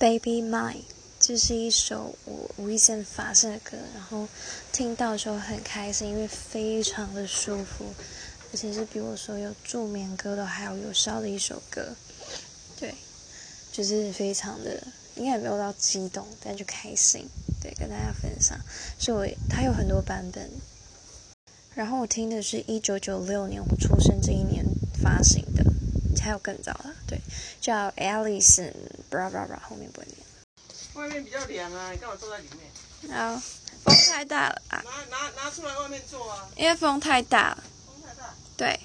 Baby Mine，这是一首我无意间发现的歌，然后听到的时候很开心，因为非常的舒服，而且是比我所有助眠歌都还要有效的一首歌。对，就是非常的，应该也没有到激动，但就开心。对，跟大家分享，是我它有很多版本。然后我听的是一九九六年我出生这一年发行的，还有更早的，对，叫 Alison，bra bra bra，后面不会念。外面比较凉啊，你干嘛坐在里面？然后风太大了啊，拿拿拿出来外面坐啊，因为风太大了，风太大。对。